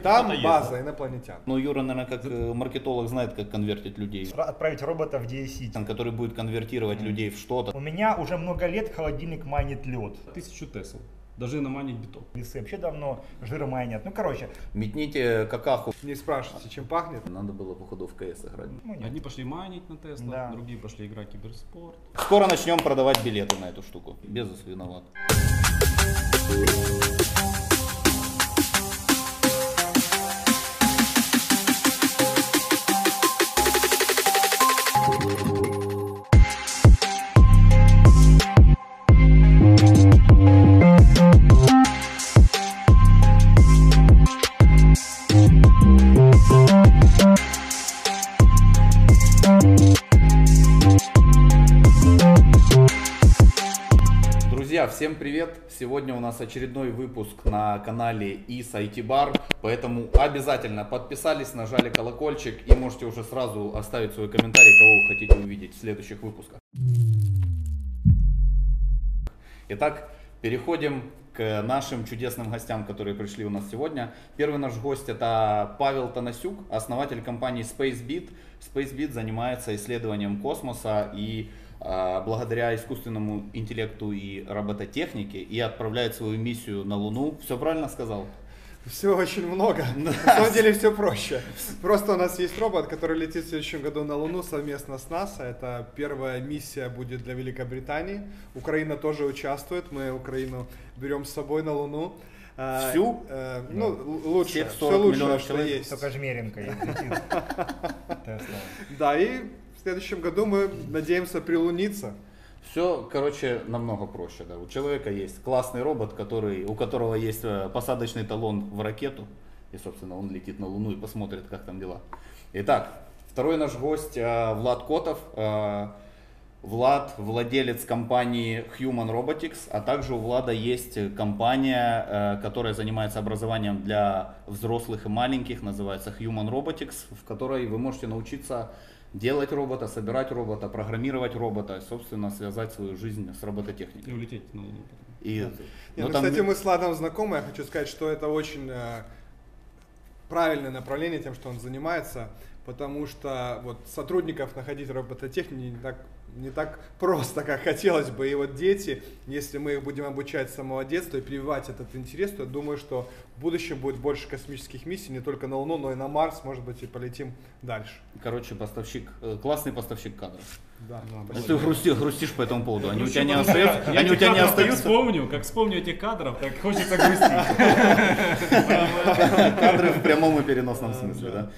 Там база да? инопланетян. Ну, Юра, наверное, как э, маркетолог знает, как конвертить людей. Отправить робота в DSC. Который будет конвертировать людей в что-то. У меня уже много лет холодильник майнит лед. Тысячу Тесл. Даже наманить бетон. Весы вообще давно жира майнят. Ну, короче, Метните какаху. Не спрашивайте, чем пахнет. Надо было, походу, в КС играть. ну нет. Одни пошли майнить на Тесла, Да. другие пошли играть в киберспорт. Скоро начнем продавать билеты на эту штуку. Безус виноват. Всем привет! Сегодня у нас очередной выпуск на канале ИС IT Bar, поэтому обязательно подписались, нажали колокольчик и можете уже сразу оставить свой комментарий, кого вы хотите увидеть в следующих выпусках. Итак, переходим к нашим чудесным гостям, которые пришли у нас сегодня. Первый наш гость это Павел Танасюк, основатель компании SpaceBeat. SpaceBeat занимается исследованием космоса и благодаря искусственному интеллекту и робототехнике и отправляет свою миссию на Луну. Все правильно сказал? Все очень много. На самом деле все проще. Просто у нас есть робот, который летит в следующем году на Луну совместно с НАСА. Это первая миссия будет для Великобритании. Украина тоже участвует. Мы Украину берем с собой на Луну. А, Всю? э, ну, л- лучше. Всех Все 40 лучшее, миллионов что человек? есть. Только жмеренко. Да, и следующем году мы надеемся прилуниться. Все, короче, намного проще. Да. У человека есть классный робот, который, у которого есть э, посадочный талон в ракету. И, собственно, он летит на Луну и посмотрит, как там дела. Итак, второй наш гость э, Влад Котов. Э, Влад владелец компании Human Robotics, а также у Влада есть компания, которая занимается образованием для взрослых и маленьких, называется Human Robotics, в которой вы можете научиться делать робота, собирать робота, программировать робота, и, собственно, связать свою жизнь с И робототехникой. улететь на Луну. И, Не, ну, ну, там- кстати, мы с Ладом знакомы. Я хочу сказать, что это очень э, правильное направление тем, что он занимается, потому что вот сотрудников находить в робототехнике не так, не так просто, как хотелось бы. И вот дети, если мы их будем обучать с самого детства и прививать этот интерес, то я думаю, что в будущем будет больше космических миссий не только на Луну, но и на Марс, может быть, и полетим дальше. Короче, поставщик, э, классный поставщик кадров. Да, Ну, Ты грусти- грустишь по этому поводу, они у тебя не Я остаются? Они у тебя не кадров как остаются? вспомню, как вспомню этих кадров, так хочется грустить. Кадры в прямом и переносном смысле, да.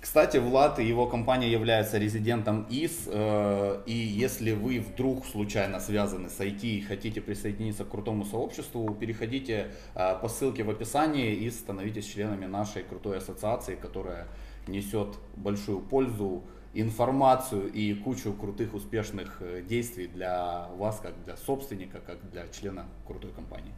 Кстати, Влад и его компания являются резидентом ИС, э, и если вы вдруг случайно связаны с IT и хотите присоединиться к крутому сообществу, переходите э, по ссылке в описании и становитесь членами нашей крутой ассоциации, которая несет большую пользу, информацию и кучу крутых успешных э, действий для вас, как для собственника, как для члена крутой компании.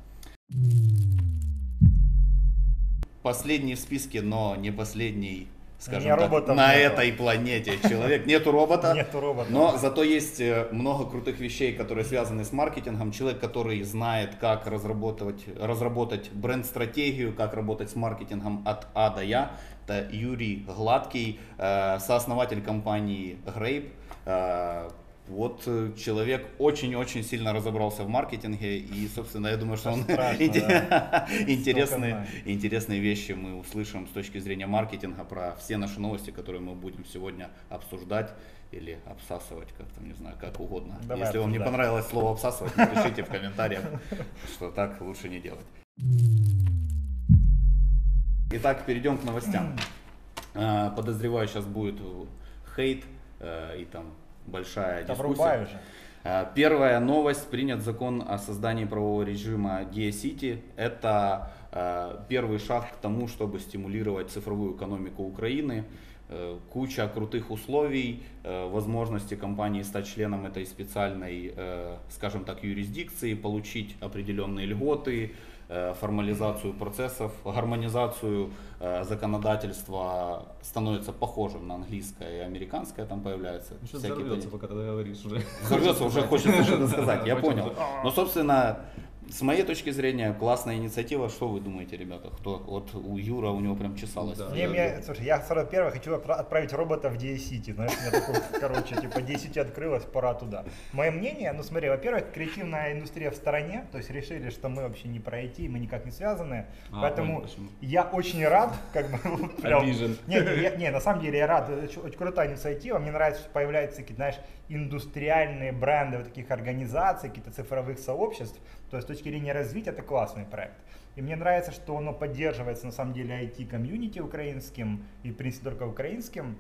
Последний в списке, но не последний, скажем так, роботов на нету. этой планете человек. Нету робота. Нету робота. Но зато есть э, много крутых вещей, которые связаны с маркетингом. Человек, который знает, как разработать, разработать бренд-стратегию, как работать с маркетингом от А до Я. Это Юрий Гладкий, э, сооснователь компании Grape. Вот э, человек очень-очень сильно разобрался в маркетинге и, собственно, я думаю, что он Страшно, да. интересные, интересные вещи мы услышим с точки зрения маркетинга про все наши новости, которые мы будем сегодня обсуждать или обсасывать, как там, не знаю, как угодно. Давай Если вам не обсуждать. понравилось слово обсасывать, напишите в комментариях, что так лучше не делать. Итак, перейдем к новостям. Э, Подозреваю, сейчас будет э, хейт э, и там большая Да дискуссия. уже. Э, Первая новость. Принят закон о создании правового режима Dia-City. Это э, первый шаг к тому, чтобы стимулировать цифровую экономику Украины. Э, Куча крутых условий, возможности компании стать членом этой специальной, скажем так, юрисдикции, получить определенные льготы, формализацию процессов, гармонизацию э, законодательства становится похожим на английское и американское, там появляются Сейчас всякие взорвется, пока ты говоришь уже. Взорвется, уже хочется что-то сказать, я понял. Но, собственно, С моей точки зрения, классная инициатива. Что вы думаете, ребята? Кто? Вот у Юра, у него прям чесалось. Да. Не, мне, слушай, я сразу первое хочу отпра- отправить робота в DA-City. Знаешь, у меня такой, короче, типа DA-City открылась, пора туда. Мое мнение, ну смотри, во-первых, креативная индустрия в стороне, то есть решили, что мы вообще не про IT, мы никак не связаны. А, поэтому понял, я очень рад, как бы, вот прям- Обижен. Не, не, я- не, на самом деле я рад, это очень, очень крутая инициатива, мне нравится, что появляются какие-то, знаешь, индустриальные бренды вот таких организаций, каких-то цифровых сообществ, то есть с точки зрения развития это классный проект. И мне нравится, что оно поддерживается на самом деле IT-комьюнити украинским и, в принципе, только украинским.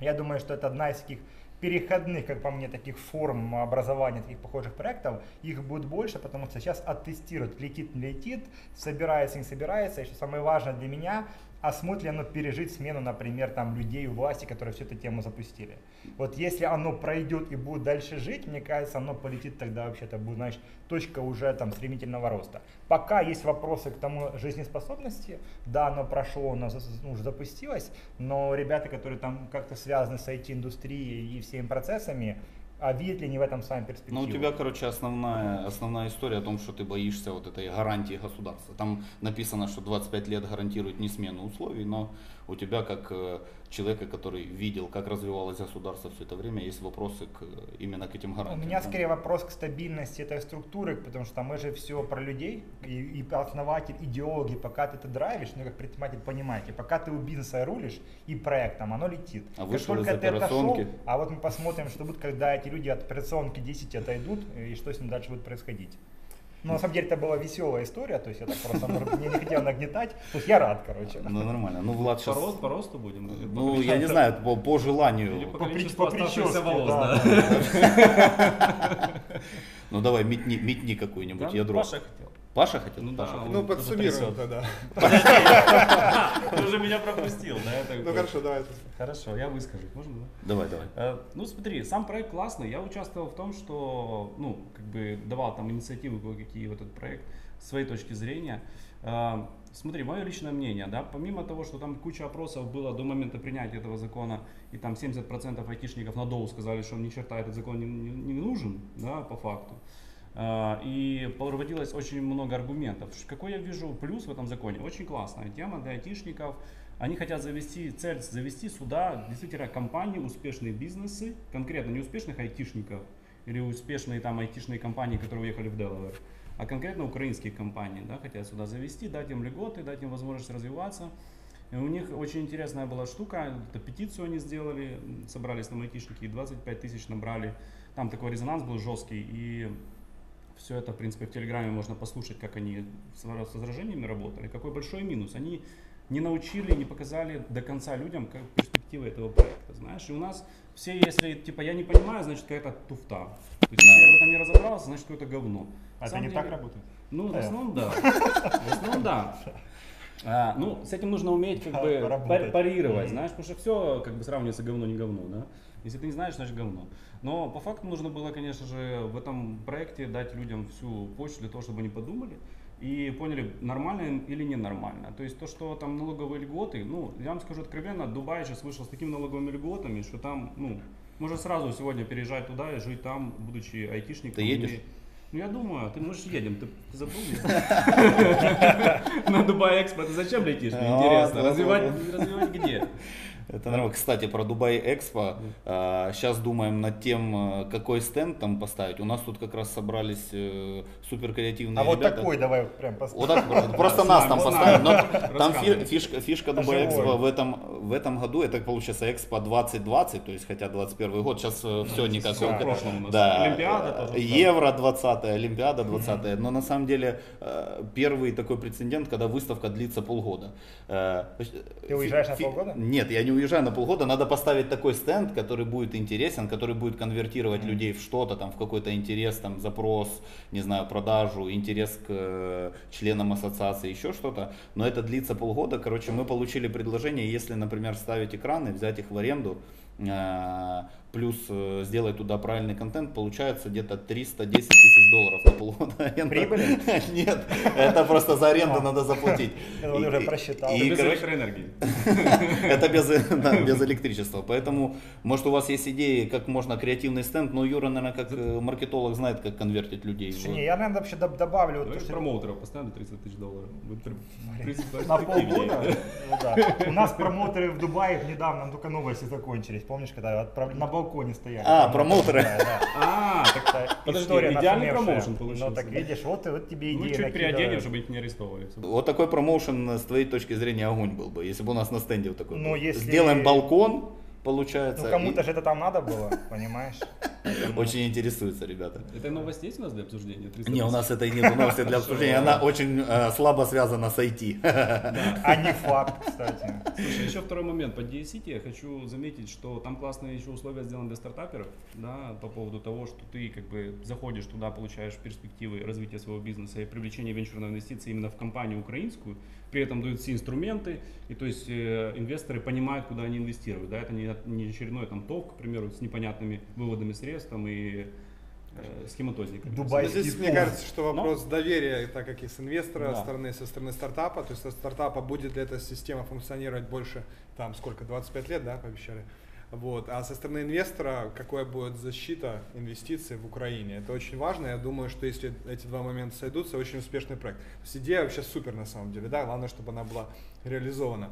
Я думаю, что это одна из таких переходных, как по мне, таких форм образования таких похожих проектов. Их будет больше, потому что сейчас оттестируют, летит, не летит, собирается, не собирается. И что самое важное для меня, а сможет ли оно пережить смену, например, там людей у власти, которые всю эту тему запустили. Вот если оно пройдет и будет дальше жить, мне кажется, оно полетит тогда вообще-то будет, знаешь, точка уже там стремительного роста. Пока есть вопросы к тому жизнеспособности, да, оно прошло, оно уже запустилось, но ребята, которые там как-то связаны с IT-индустрией и всеми процессами, а видят ли они в этом с вами перспективу? Ну, у тебя, короче, основная, основная история о том, что ты боишься вот этой гарантии государства. Там написано, что 25 лет гарантирует не смену условий, но у тебя, как э, человека, который видел, как развивалось государство все это время, есть вопросы к, именно к этим У гарантиям. меня да? скорее вопрос к стабильности этой структуры, потому что мы же все про людей, и, и основатель, идеологи, пока ты это драйвишь, ну как предприниматель понимаете, пока ты у бизнеса рулишь и проектом, оно летит. А Как только ты отошел, а вот мы посмотрим, что будет, когда эти люди от операционки 10 отойдут, и что с ним дальше будет происходить. Ну, на самом деле, это была веселая история, то есть я так просто не, не хотел нагнетать, то есть я рад, короче. Ну, нормально. Ну, Влад По, сейчас... рост- по росту будем? Или по Ну, я не знаю, по, по Или желанию. по По количеству при- по прическе, волос, да, да. Ну, давай, метни, метни какую-нибудь Да, ядро. Паша хотел. Паша хотел? Ну да, Паша. он Ну, подсуммируем тогда. Ты уже меня пропустил, да? Ну хорошо, давай. Хорошо, я выскажусь, можно, да? Давай, давай. Э, Ну, смотри, сам проект классный. Я участвовал в том, что, ну, как бы давал там инициативы кое-какие в этот проект, с своей точки зрения. Э, Смотри, мое личное мнение, да, помимо того, что там куча опросов было до момента принятия этого закона, и там 70% айтишников на доу сказали, что ни черта этот закон не, не- не нужен, да, по факту. Э, И проводилось очень много аргументов. Какой я вижу плюс в этом законе? Очень классная тема для айтишников. Они хотят завести, цель завести сюда действительно компании, успешные бизнесы, конкретно не успешных айтишников или успешные там айтишные компании, которые уехали в Делавер, а конкретно украинские компании, да, хотят сюда завести, дать им льготы, дать им возможность развиваться. И у них очень интересная была штука, это петицию они сделали, собрались там айтишники, и 25 тысяч набрали. Там такой резонанс был жесткий, и все это, в принципе, в Телеграме можно послушать, как они с возражениями работали. Какой большой минус. Они не научили, не показали до конца людям, как перспективы этого проекта, знаешь. И у нас все, если, типа, я не понимаю, значит, какая-то туфта. То есть, если я в этом не разобрался, значит, какое-то говно. А На это не деле- так работает? Ну, в основном, да. В основном, да. А, ну, с этим нужно уметь как Да, бы пар- парировать, знаешь, потому что все как бы сравнивается говно, не говно, да. Если ты не знаешь, значит говно. Но по факту нужно было, конечно же, в этом проекте дать людям всю почту для того, чтобы они подумали и поняли, нормально или ненормально. То есть то, что там налоговые льготы, ну, я вам скажу откровенно, Дубай сейчас вышел с такими налоговыми льготами, что там, ну, можно сразу сегодня переезжать туда и жить там, будучи айтишником. Ты едешь? И- Ну, я думаю, ты можешь едем, ты, ты забыл? На Дубай Экспо ты зачем летишь? Мне А, интересно. развивать где? Это нормально. Кстати, про Дубай Экспо. Сейчас думаем над тем, э, какой стенд там поставить. У нас тут как раз собрались э, супер креативные А вот такой давай прям поставь. Вот так, просто- нас там поставим. Но там фишка, Дубай. Экспо в этом, в этом году, это получается Экспо 2020, то есть хотя 21 год, сейчас все никак. Всё в прошлом у нас. Да, Олимпиада тоже. э, Евро 20 Олимпиада 20 но на самом деле э, первый такой прецедент, когда выставка длится полгода. Э, Ты уезжаешь на полгода? Нет, я не уезжаю на полгода, надо поставить такой стенд, который будет интересен, который будет конвертировать людей в что-то, там, в какой-то интерес, там, запрос, не знаю, продажу, интерес к э, членам ассоциации, еще что-то. Но это длится полгода. Короче, мы получили предложение, если, например, ставить экраны, взять их в аренду, э, плюс э, сделать туда правильный контент, получается где-то 310 тысяч долларов на полгода аренды. Прибыли? Нет, это просто за аренду надо заплатить. И- уже просчитал. и, без электроэнергии. это без, электричества. Поэтому, может, у вас есть идеи, как можно креативный стенд, но Юра, наверное, как э, маркетолог знает, как конвертить людей. Не, я, наверное, вообще доб- добавлю, Давай промоутеров поставим на 30 тысяч долларов. На полгода. Ну. У нас промоутеры в Дубае недавно только новости закончились. Помнишь, когда на балконе стояли? А, промоутеры. А, так история идеальный промоушен получился. Ну так видишь, вот, и- вот тебе ну идея чуть накидывают. приоденем, чтобы их не арестовали. Вот такой промоушен э, с твоей точки зрения огонь был бы, если бы у нас на стенде вот такой Ну, Сделаем балкон, получается. Ну кому-то и же это там надо было, понимаешь? Очень интересуются ребята. Это новость есть у нас для обсуждения? 300 Не, у нас это нет новости для обсуждения, она очень э, слабо связана с IT. А не факт, кстати. Слушай, еще второй момент. По DSCT я хочу заметить, что там классные еще условия сделаны для стартаперов, да, по поводу того, что ты как бы заходишь туда, получаешь перспективы развития своего бизнеса и привлечения венчурной инвестиций именно в компанию украинскую, при этом дают все инструменты, и то есть э, инвесторы понимают, куда они инвестируют, да, это не, не очередной там ТОВ, к примеру, с непонятными выводами средств там, и э, схематозникой. Дубай- Ну, Здесь, мне кажется, что вопрос доверия, так как и с инвестора Да. стороны, со стороны стартапа, то есть со стартапа будет ли эта система функционировать больше, там, сколько, 25 лет, да, пообещали? Вот. А со стороны инвестора, какая будет защита инвестиций в Украине? Это очень важно. Я думаю, что если эти два момента сойдутся, очень успешный проект. То есть идея вообще супер на самом деле, да, главное, чтобы она была реализована.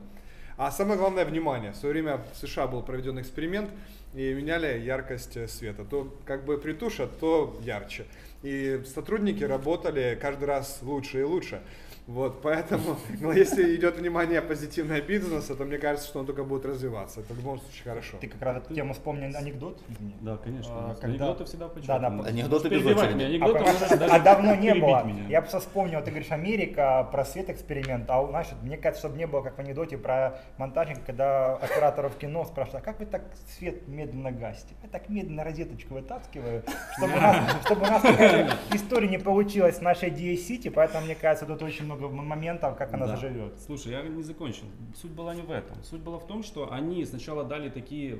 А самое главное внимание. В свое время в США был проведен эксперимент и меняли яркость э, света. То как бы притушат, то ярче. И сотрудники работали каждый раз лучше и лучше. Вот, поэтому, ну, если идет внимание позитивное бизнеса, то мне кажется, что он только будет развиваться. Это в любом случае хорошо. Ты как раз эту тему вспомнил анекдот? Извини. Да, конечно. А, когда- Анекдоты всегда Да, почетные. да, Анекдоты без очереди. А, анекдоты даже а давно не было. меня. Я просто вспомнил, ты говоришь, Америка, про свет эксперимент, а у нас, мне кажется, чтобы не было, как в анекдоте про монтажника, когда операторов кино спрашивают, а как вы так свет медленно гасите? Я так медленно розеточку вытаскиваю, чтобы у нас, чтобы у нас такая история не получилась с нашей DA-City, поэтому, мне кажется, тут очень много м- моментов, как она Да. заживет. Слушай, я не закончил. Суть была не в этом. Суть была в том, что они сначала дали такие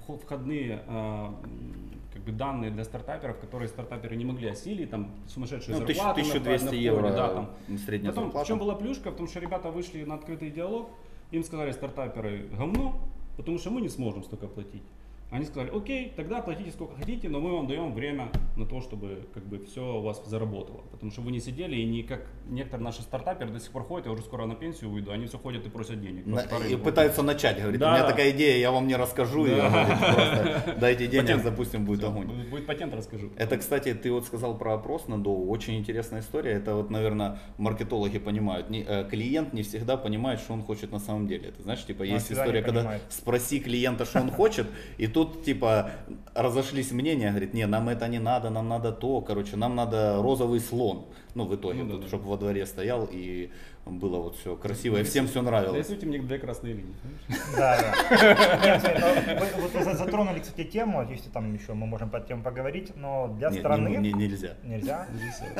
вход- входные а, как бы данные для стартаперов, которые стартаперы не могли осилить, там сумасшедшие Ну, зарплаты. 1000 на- 1200 на входе, евро да, там. средняя Потом, зарплата. в чем была плюшка? В том, что ребята вышли на открытый диалог, им сказали стартаперы говно, потому что мы не сможем столько платить. Они сказали, окей, тогда платите сколько хотите, но мы вам даем время на то, чтобы как бы все у вас заработало. Потому что вы не сидели и не как некоторые наши стартаперы до сих пор ходят, я уже скоро на пенсию уйду, они все ходят и просят денег. На- и пытаются начать, говорит, у Да. меня такая идея, я вам не расскажу, и Да. говорит, просто дайте денег, Патент. запустим, будет Всё, огонь. будет- патент, расскажу. Это, кстати, ты вот сказал про опрос на Доу, очень интересная история. Это вот, наверное, маркетологи понимают. Не- э, клиент не всегда понимает, что он хочет на самом деле. Это знаешь, типа, есть история, когда спроси клиента, что он хочет, и тут, типа, разошлись мнения, говорит, не, нам это не надо, нам надо то, короче, нам надо розовый слон. Ну, в итоге, Ну да, да. чтобы во дворе стоял и было вот все красиво, и всем все нравилось. Рисуйте мне две красные линии. Да, да. Ну, вы, затронули, кстати, тему, если там еще мы можем по теме поговорить, но для страны... не- не- нельзя. Нельзя?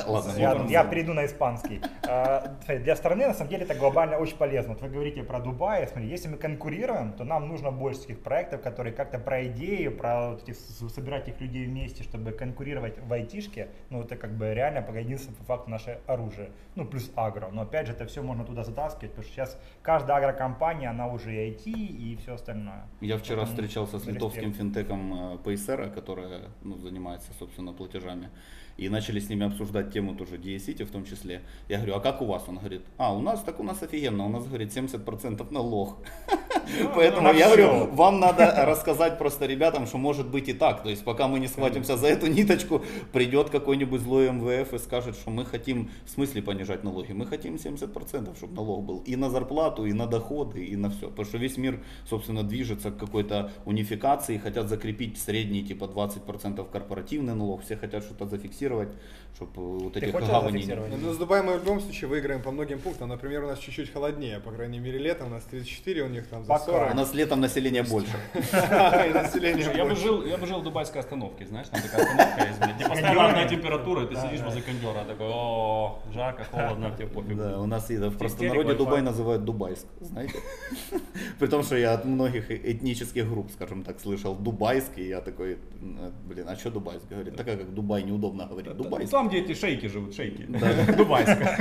Ладно, Я, перейду на испанский. А, Для страны на самом деле это глобально очень полезно. Вот вы говорите про Дубай. Смотри, если мы конкурируем, то нам нужно больше таких проектов, которые как-то про идею, про вот эти собирать их людей вместе, чтобы конкурировать в айтишке. Ну, это как бы реально пока единственное по факту наше оружие. Ну, плюс агро. Но опять же, это все можно туда затаскивать, потому что сейчас каждая агрокомпания, она уже и IT и все остальное. Я вчера Поэтому встречался с респект. литовским финтеком э, Paysera, которая ну, занимается, собственно, платежами. И начали с ними обсуждать тему тоже DSCity в том числе. Я говорю, а как у вас? Он говорит, а, у нас так у нас офигенно, у нас, говорит, 70% налог. Поэтому на я всё. говорю, вам надо рассказать просто ребятам, что может быть и так. То есть пока мы не схватимся за эту ниточку, придет какой-нибудь злой МВФ и скажет, что мы хотим, в смысле понижать налоги? Мы хотим 70%, чтобы налог был и на зарплату, и на доходы, и на все. Потому что весь мир, собственно, движется к какой-то унификации, хотят закрепить средний типа 20% корпоративный налог, все хотят что-то зафиксировать. Зафиксировать, чтобы вот Ты этих гаваней не? Не, Ну, с Дубаем мы в любом случае выиграем по многим пунктам. Например, у нас чуть-чуть холоднее, по крайней мере, летом у нас 34, у них там за Пока. 40. У нас летом население больше. Я бы жил, я бы жил в дубайской остановке, знаешь, там такая остановка есть, постоянно разная температура, ты сидишь возле кондера, такой, о, жарко, холодно, тебе пофиг. Да, у нас и в простонародье. Дубай называют Дубайск, знаете? При том, что я от многих этнических групп, скажем так, слышал Дубайский, я такой, «М, блин, а что Дубайск? Говорит, такая как Дубай неудобно говорить, Ну, Дубайск. Там, где эти шейхи живут, шейхи. Дубайская.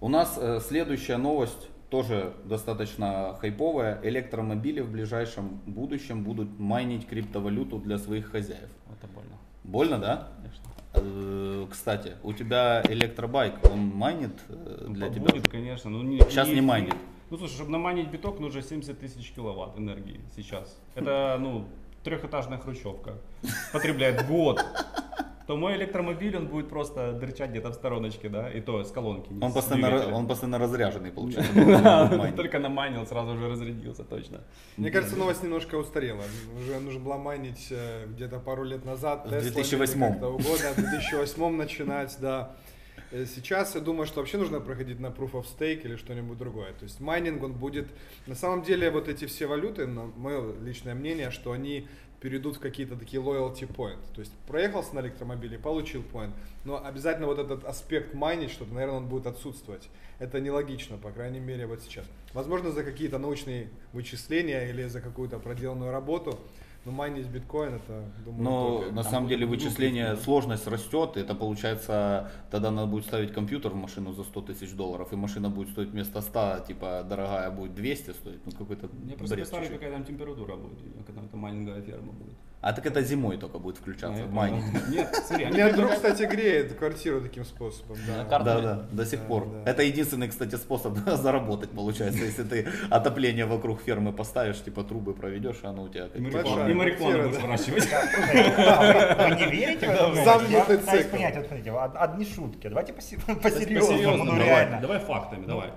У нас э, следующая новость тоже достаточно хайповая. Электромобили в ближайшем будущем будут майнить криптовалюту для своих хозяев. Это больно, Больно, да? конечно. Э, Кстати, у тебя электробайк, он майнит э, для Ну, тебя? Будет, конечно. но не, Сейчас не майнит. Ну, слушай, чтобы наманить биток, нужно 70 тысяч киловатт энергии сейчас. Это, ну, трехэтажная хрущевка. Потребляет год. То мой электромобиль, он будет просто дырчать где-то в стороночке, да, и то с колонки. не Он с постоянно, ра- двигателя. он постоянно разряженный, получается. Только намайнил, сразу же разрядился, точно. Мне кажется, новость немножко устарела. Уже нужно было майнить э, где-то пару лет назад. В Теслами 2008. или как-то угодно, в 2008 начинать, да. Э, Сейчас я думаю, что вообще нужно переходить на Proof of Stake или что-нибудь другое. То есть майнинг, он будет... На самом деле, вот эти все валюты, на мое личное мнение, что они перейдут в какие-то такие loyalty point. То есть проехался на электромобиле, получил point. Но обязательно вот этот аспект майнить, что-то, наверное, он будет отсутствовать. Это нелогично, по крайней мере, вот сейчас. Возможно, за какие-то научные вычисления или за какую-то проделанную работу, но майнить биткоин, это, думаю, Но утопия. на Там самом деле вычисление, да. сложность растет, это получается, тогда надо будет ставить компьютер в машину за 100 тысяч долларов, и машина будет стоить вместо 100, типа дорогая будет 200 стоить, ну какой-то Я просто чуть-чуть. какая там температура будет, когда это майнинговая ферма будет. А так это зимой только будет включаться, майнинг. понял. Нет, смотри, они Меня друг, кстати, греет квартиру таким способом. Да. Да, да, до сих Да, пор. да. Это единственный, кстати, способ заработать, получается, если ты отопление вокруг фермы поставишь, типа трубы проведешь, и оно у тебя И тепло. марихуану- будешь выращивать. Вы не верите в новость? Замкнутый цикл. понять, вот смотрите, од- одни шутки. Давайте посе- По-серьезному, ну давай, реально. давай фактами, давай.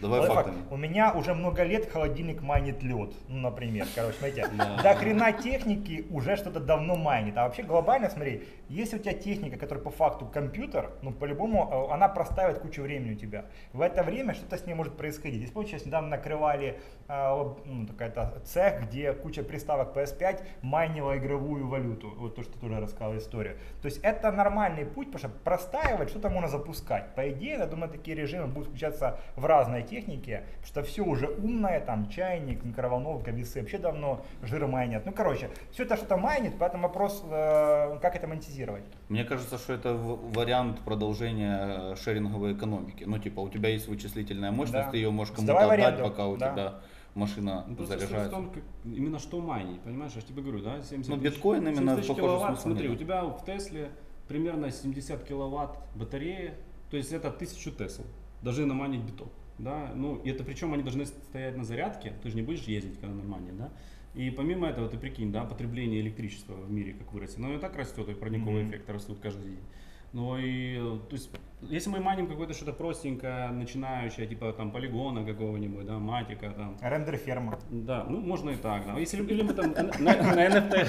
Давай Лайфхак. фактами. У меня уже много лет холодильник майнит лед, ну, например. Короче, смотрите, Да. до хрена техники уже что-то давно майнит. А вообще глобально, смотри, если у тебя техника, которая по факту компьютер, ну, по-любому, э, она простаивает кучу времени у тебя. В это время что-то с ней может происходить. Если помните, сейчас недавно накрывали э, ну, такая-то цех, где куча приставок PS5 майнила игровую валюту. Вот то, что ты тоже рассказал историю. То есть это нормальный путь, потому что простаивать что-то можно запускать. По идее, я думаю, такие режимы будут включаться в разной технике, потому что все уже умное, там чайник, микроволновка, весы вообще давно жир майнят. Ну, короче, все это что-то майнит, поэтому вопрос, э, как это монетизировать. Мне кажется, что это вариант продолжения э, шеринговой экономики. Ну, типа, у тебя есть вычислительная мощность, Да. ты ее можешь Сдавай кому-то в отдать, пока у да. тебя машина Ну, просто суть в заряжается. том, как, именно что майнить, понимаешь, я тебе говорю, да, 70 Ну, тысяч- биткоин именно 70 тысяч похоже киловатт, смотри, нет. у тебя в Тесле примерно 70 киловатт батареи, то есть это 1000 Тесл, должны наманить биток, да, ну, и это причем они должны стоять на зарядке, ты же не будешь ездить, когда наманит, да, и помимо этого, ты прикинь, да, потребление электричества в мире как вырастет, но и так растет, и парниковые Мгм. эффекты растут каждый день. Ну и, э, то есть, если мы маним какое-то что-то простенькое, начинающее, типа там полигона какого-нибудь, да, матика, там, Рендер ферма. да, ну можно и так, да. Если или мы там на, на NFT.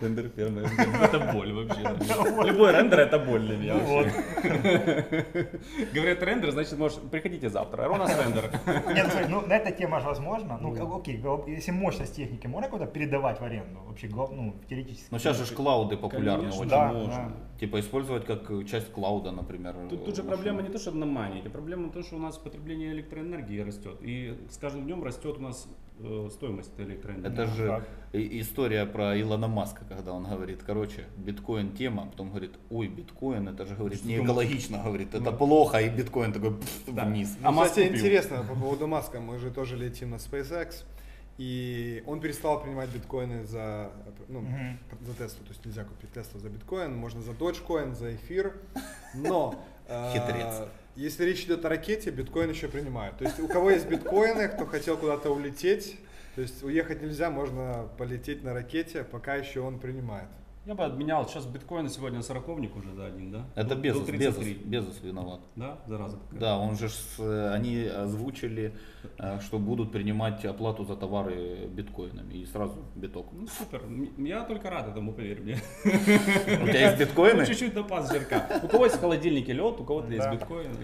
Рендер ферма, это боль вообще. Любой рендер это боль для меня Ну вообще. Говорят рендер, значит, может, приходите завтра. Ронас рендер. Нет, ну, на эта тема же возможно. Ну, как- окей, если мощность техники можно куда-то передавать в аренду? Вообще, ну, теоретически. Но сейчас же клауды популярны очень. да, можно. Типа использовать как часть клауда, например. Тут, тут же проблема не то, чтобы наманить, а проблема в том, что у нас потребление электроэнергии растет. И с каждым днем растет у нас э, стоимость этой электроэнергии. Это же так. история про Илона Маска, когда он говорит, короче, биткоин тема, а потом говорит, ой, биткоин, это же, говорит, не экологично, говорит, это плохо, и биткоин такой пф, Да. вниз. А Ну, Маск кстати, интересно по поводу Маска. Мы же тоже летим на SpaceX. И он перестал принимать биткоины за, ну, Мгм. за Теслу. То есть нельзя купить Теслу за биткоин, можно за Dogecoin, за эфир. Но э, если речь идет о ракете, биткоин еще принимают. То есть у кого есть биткоины, кто хотел куда-то улететь, то есть уехать нельзя, можно полететь на ракете, пока еще он принимает. Я бы обменял сейчас биткоин сегодня сороковник уже за один, да? Это До- Безос, до Безос, 33. Безос виноват. Да, зараза такая. Да, он же, с- э, они озвучили, э, что будут принимать оплату за товары биткоинами и сразу биток. Ну супер, я только рад этому, поверь мне. У тебя есть биткоины? Ну, чуть-чуть допас жирка. У кого есть в холодильнике лед, у кого-то есть биткоин.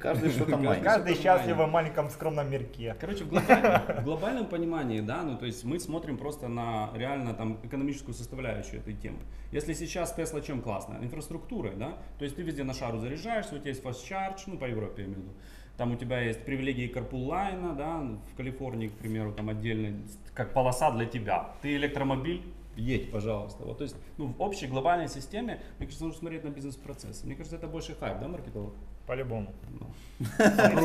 Каждый что-то майнит. Каждый счастлив в маленьком скромном мирке. Короче, в глобальном понимании, да, ну то есть мы смотрим просто на реально там экономическую составляющую этой темы. Если сейчас Тесла чем классно? Инфраструктурой, да, то есть ты везде на шару заряжаешься, у тебя есть fast charge, ну по Европе я имею в виду. Там у тебя есть привилегии carpool да, в Калифорнии, к примеру, там отдельно, как полоса для тебя. Ты электромобиль, едь, пожалуйста. Вот, то есть, ну, в общей глобальной системе, мне кажется, нужно смотреть на бизнес-процессы. Мне кажется, это больше хайп, да, маркетолог? По-любому.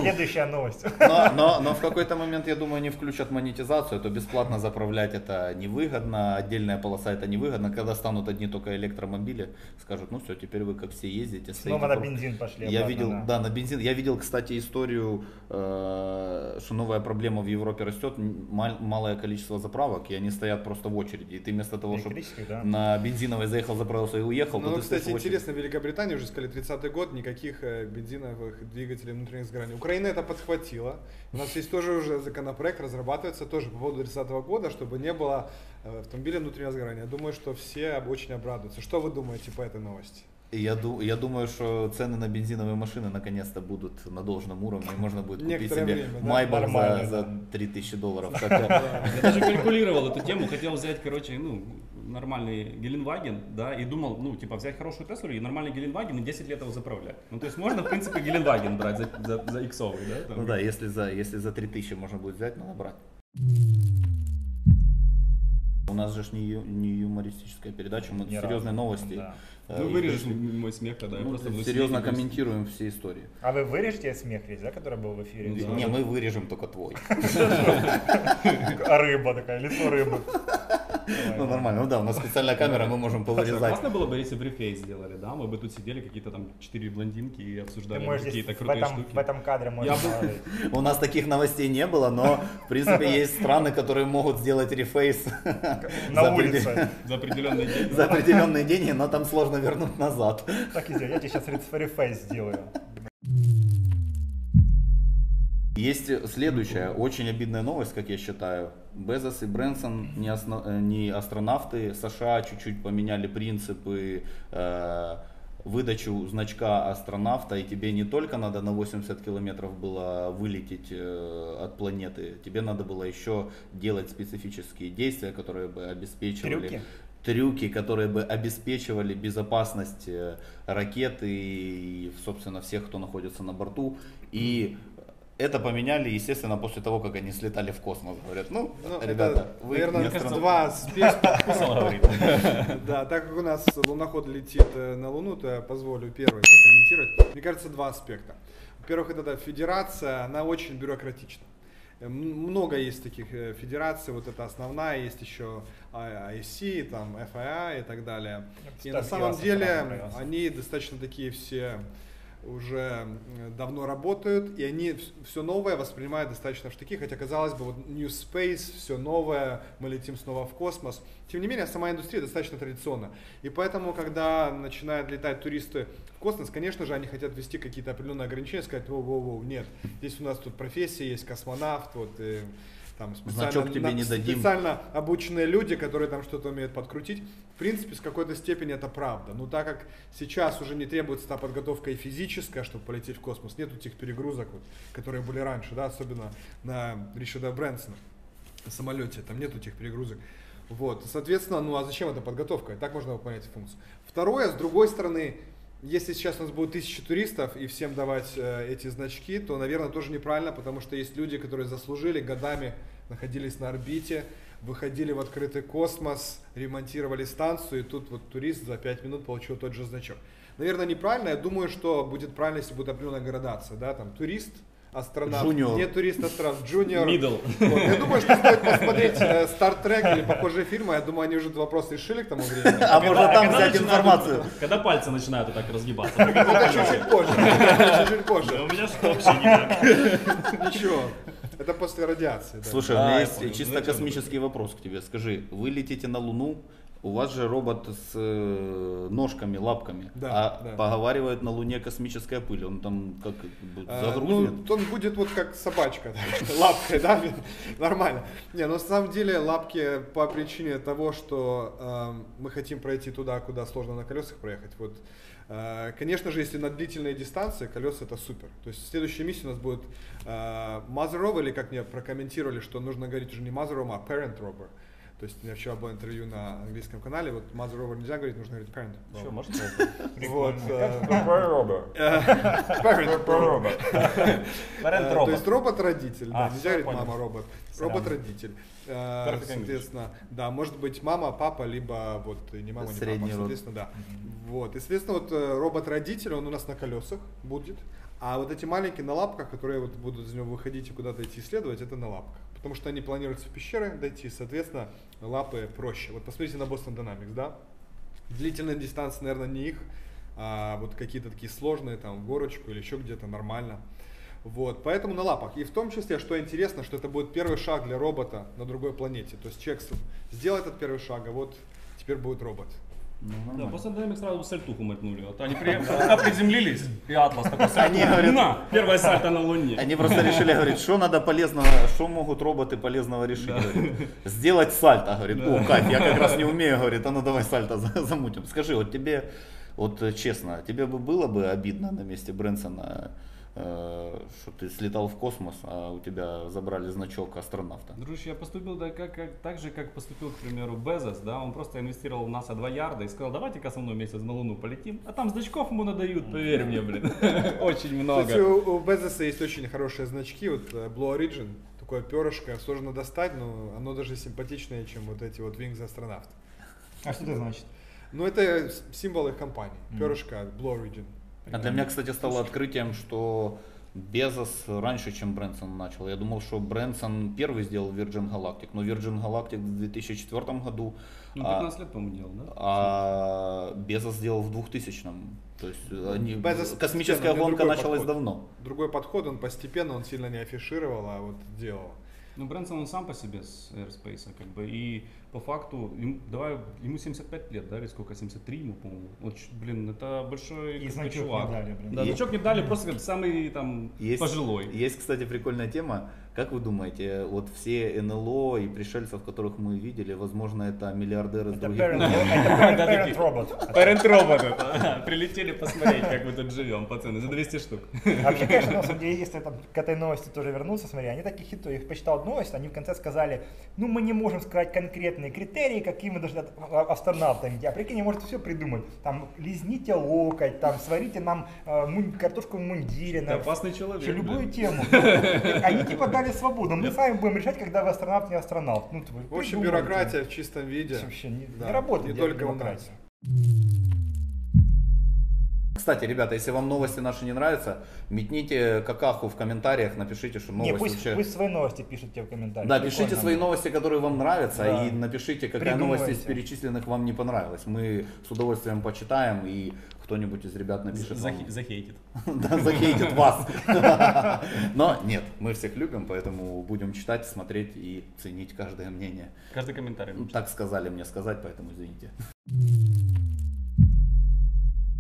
Следующая новость. Но, но, но в какой-то момент, я думаю, они включат монетизацию, то бесплатно заправлять это невыгодно, отдельная полоса это невыгодно. Когда станут одни только электромобили, скажут, ну все, теперь вы как все ездите. Снова на просто». бензин пошли. Я обратно, видел, да. да, на бензин. Я видел, кстати, историю, э, что новая проблема в Европе растет, мал- малое количество заправок, и они стоят просто в очереди. И ты вместо того, чтобы да. на бензиновой заехал, заправился и уехал, Ну, кстати, интересно, в Великобритании уже сказали 30-й год, никаких э, бензиновых двигателей внутренних сгораний. Украина это подхватила. У нас есть тоже уже законопроект, разрабатывается тоже по поводу 30-го года, чтобы не было э, автомобиля внутреннего сгорания. Я думаю, что все очень обрадуются. Что вы думаете по этой новости? Я, ду- я думаю, что цены на бензиновые машины наконец-то будут на должном уровне, и можно будет купить Некоторое себе время, да? Майбах Нормально, за, да. за 3000 долларов. как, Я даже калькулировал эту тему, хотел взять, короче, ну, нормальный Геленваген, да, и думал, ну, типа, взять хорошую Теслу и нормальный Геленваген и 10 лет его заправлять. Ну, то есть можно, в принципе, Геленваген брать за, за, за иксовый, да? там. Ну да, если за, если за 3000 можно будет взять, надо брать. У нас же не, ю- не юмористическая передача, мы Ни серьезные разу. новости. Да. Э, Ну, вырежешь мой смех тогда, я ну, просто серьезно комментируем все истории. А вы вырежете смех весь, да, который был в эфире? Да. Не, мы вырежем только твой. А рыба такая, лицо рыбы. Ну нормально, ну да, у нас специальная камера, мы можем повырезать. Классно было бы, если бы рефейс сделали, да? Мы бы тут сидели, какие-то там четыре блондинки и обсуждали какие-то крутые штуки. в этом кадре положить. У нас таких новостей не было, но в принципе есть страны, которые могут сделать рефейс на за улице. За определенные деньги. за определенные деньги, но там сложно вернуть назад. Так и сделаю. Я тебе сейчас рефейс сделаю. Есть следующая, очень обидная новость, как я считаю. Безос и Брэнсон не, осно- э, не астронавты. США чуть-чуть поменяли принципы э, выдачу значка астронавта, и тебе не только надо на 80 километров было вылететь э, от планеты, тебе надо было еще делать специфические действия, которые бы обеспечивали Трюки? трюки, которые бы обеспечивали безопасность э, ракеты и, собственно, всех, кто находится на борту. И это поменяли, естественно, после того, как они слетали в космос. Говорят, ну, Ну, ребята, это, вы наверное, не кажется, два говорит. Да, так как у нас луноход летит э, на Луну, то я позволю первый прокомментировать. Мне кажется, два аспекта. Во-первых, это федерация, она очень бюрократична. Э, Много есть таких э, федераций, вот это основная, есть еще А- IC, там FIA и так далее. И на самом деле они достаточно такие все уже э, давно работают, и они все новое воспринимают достаточно в штыки, хотя, казалось бы, вот New Space, все новое, мы летим снова в космос. Тем не менее, сама индустрия достаточно традиционна. И поэтому, когда начинают летать туристы в космос, конечно же, они хотят ввести какие-то определенные ограничения, сказать, воу-воу-воу, нет, здесь у нас тут профессия, есть космонавт, вот, и, там специально, Значок тебе не дадим. специально обученные люди, которые там что-то умеют подкрутить. В принципе, с какой-то степени это правда. Но так как сейчас уже не требуется та подготовка и физическая, чтобы полететь в космос, нету тех перегрузок, вот, которые были раньше, да, особенно на Ричарда Брэнсона самолете, там нету тех перегрузок. Вот, соответственно, ну а зачем эта подготовка? И так можно выполнять функцию. Второе, с другой стороны, если сейчас у нас будет тысяча туристов и всем давать э, эти значки, то, наверное, тоже неправильно, потому что есть люди, которые заслужили годами, находились на орбите, выходили в открытый космос, ремонтировали станцию, и тут вот турист за 5 минут получил тот же значок. Наверное, неправильно. Я думаю, что будет правильно, если будет определенная градация, да, там турист, астронавт, Junior. не турист, астронавт, джуниор. Middle. Вот, Я думаю, что стоит посмотреть э, Star Trek или похожие фильмы. Я думаю, они уже этот вопрос решили к тому времени. А можно там взять начинают- информацию? Когда пальцы начинают вот так разгибаться. Это чуть-чуть позже. Чуть-чуть позже. У меня что вообще не так. Ничего. Это после радиации. да. Слушай, у А, меня есть чисто космический вопрос к тебе. Скажи, вы летите на Луну, у вас же робот с э, ножками, лапками, Да, а да. поговаривает на Луне космическая пыль, он там как А, загрузнет. Ну, он будет вот как собачка, лапкой, да, нормально. Не, ну на самом деле лапки по причине того, что эм, мы хотим пройти туда, куда сложно на колесах проехать. Вот, э, конечно же, если на длительные дистанции, колеса это супер. То есть в следующей миссии у нас будет э, Mother Rover, или как мне прокомментировали, что нужно говорить уже не Mother Rover, а Parent Rover. То есть у меня вчера было интервью на английском канале, вот Mother Rover нельзя говорить, нужно говорить Parent. Что, может? Вот, Парент Э, То робот. есть робот-родитель, да, А, нельзя говорить мама-робот. Робот-родитель. Э. Соответственно, да, может быть мама, папа, либо вот не мама, не Средний папа, род. соответственно, да. Вот, и, соответственно, вот э, робот-родитель, он у нас на колесах будет, а вот эти маленькие на лапках, которые вот будут из него выходить и куда-то идти исследовать, это на лапках. Потому что они планируются в пещеры дойти, соответственно, лапы проще. Вот посмотрите на Boston Dynamics, да? Длительные дистанции, наверное, не их, а вот какие-то такие сложные, там, горочку или еще где-то нормально. Вот, поэтому на лапах. И в том числе, что интересно, что это будет первый шаг для робота на другой планете. То есть человек с- сделал этот первый шаг, а вот теперь будет робот. Ну, Да, после Dynamics сразу сальтуху мотнули. Вот они при- когда приземлились, и Атлас такой Они сальтуху. говорят- На, первая сальто на Луне. Они просто решили, говорит, что надо полезного, что могут роботы полезного решить, говорит. Сделать сальто, говорит, о, Кать, я как раз не умею, говорит, а ну давай сальто за- замутим. Скажи, вот тебе, вот честно, тебе бы было бы обидно на месте Брэнсона, что ты слетал в космос, а у тебя забрали значок астронавта? Дружище, я поступил да, как, как, так же, как поступил, к примеру, Безос, да, он просто инвестировал в НАСА 2 ярда и сказал, давайте-ка со мной месяц на Луну полетим, а там значков ему надают, поверь мне, блин, очень Кстати, много. у, у Безоса есть очень хорошие значки, вот э, Blue Origin, такое перышко, сложно достать, но оно даже симпатичнее, чем вот эти вот Wings астронавт. А что это значит? Ну, это символ их компании, перышко Blue Origin. А для меня, кстати, стало открытием, что Безос раньше, чем Брэнсон начал. Я думал, что Брэнсон первый сделал Virgin Galactic, но Virgin Galactic в 2004 году, Ну, а- 15 лет, по-моему, делал, да? а Безос сделал в 2000 То есть э, они, Безос космическая гонка началась подход. давно. Другой подход, он постепенно, он сильно не афишировал, а вот делал. Ну, Брэнсон, он сам по себе с Airspace, как бы, и по факту, ему, давай, ему 75 лет, да, или сколько, 73 ему, по-моему. Вот, блин, это большой И значок чувак. не дали, блин. Да, значок не дали, просто как самый там Есть, пожилой. есть, кстати, прикольная тема. Как вы думаете, вот все НЛО и пришельцев, которых мы видели, возможно, это миллиардеры с Это других parent, планет? это parent, робот. Parent робот. Прилетели посмотреть, как мы тут живем, пацаны, за 200 штук. Вообще, конечно, на самом деле, если там к этой новости тоже вернуться, смотри, они такие хитрые, я их почитал новость, они в конце сказали, ну мы не можем сказать конкретные критерии, какие мы должны а- астронавтам идти. А прикинь, можете все придумать. Там, лизните локоть, там, сварите нам э, мун- картошку в мундире. На- опасный человек. Вообще, любую блин. тему. Они типа дали свободу. Мы сами будем решать, когда вы астронавт, не астронавт. Ну, типа, В общем, бюрократия в чистом виде. Вообще не, Да, не работает не только у нас. демократия. Кстати, ребята, если вам новости наши не нравятся, метните какаху в комментариях, напишите, что Не, новость пусть, вообще... пусть свои новости пишите в комментариях. Да, Прикольно пишите свои новости, которые вам нравятся, Да. и напишите, какая новость из перечисленных вам не понравилась. Мы с удовольствием почитаем, и кто-нибудь из ребят напишет вам. Захи- Захейтит. Да, захейтит вас. Но нет, мы всех любим, поэтому будем читать, смотреть и ценить каждое мнение. Каждый комментарий. Так сказали мне сказать, поэтому извините.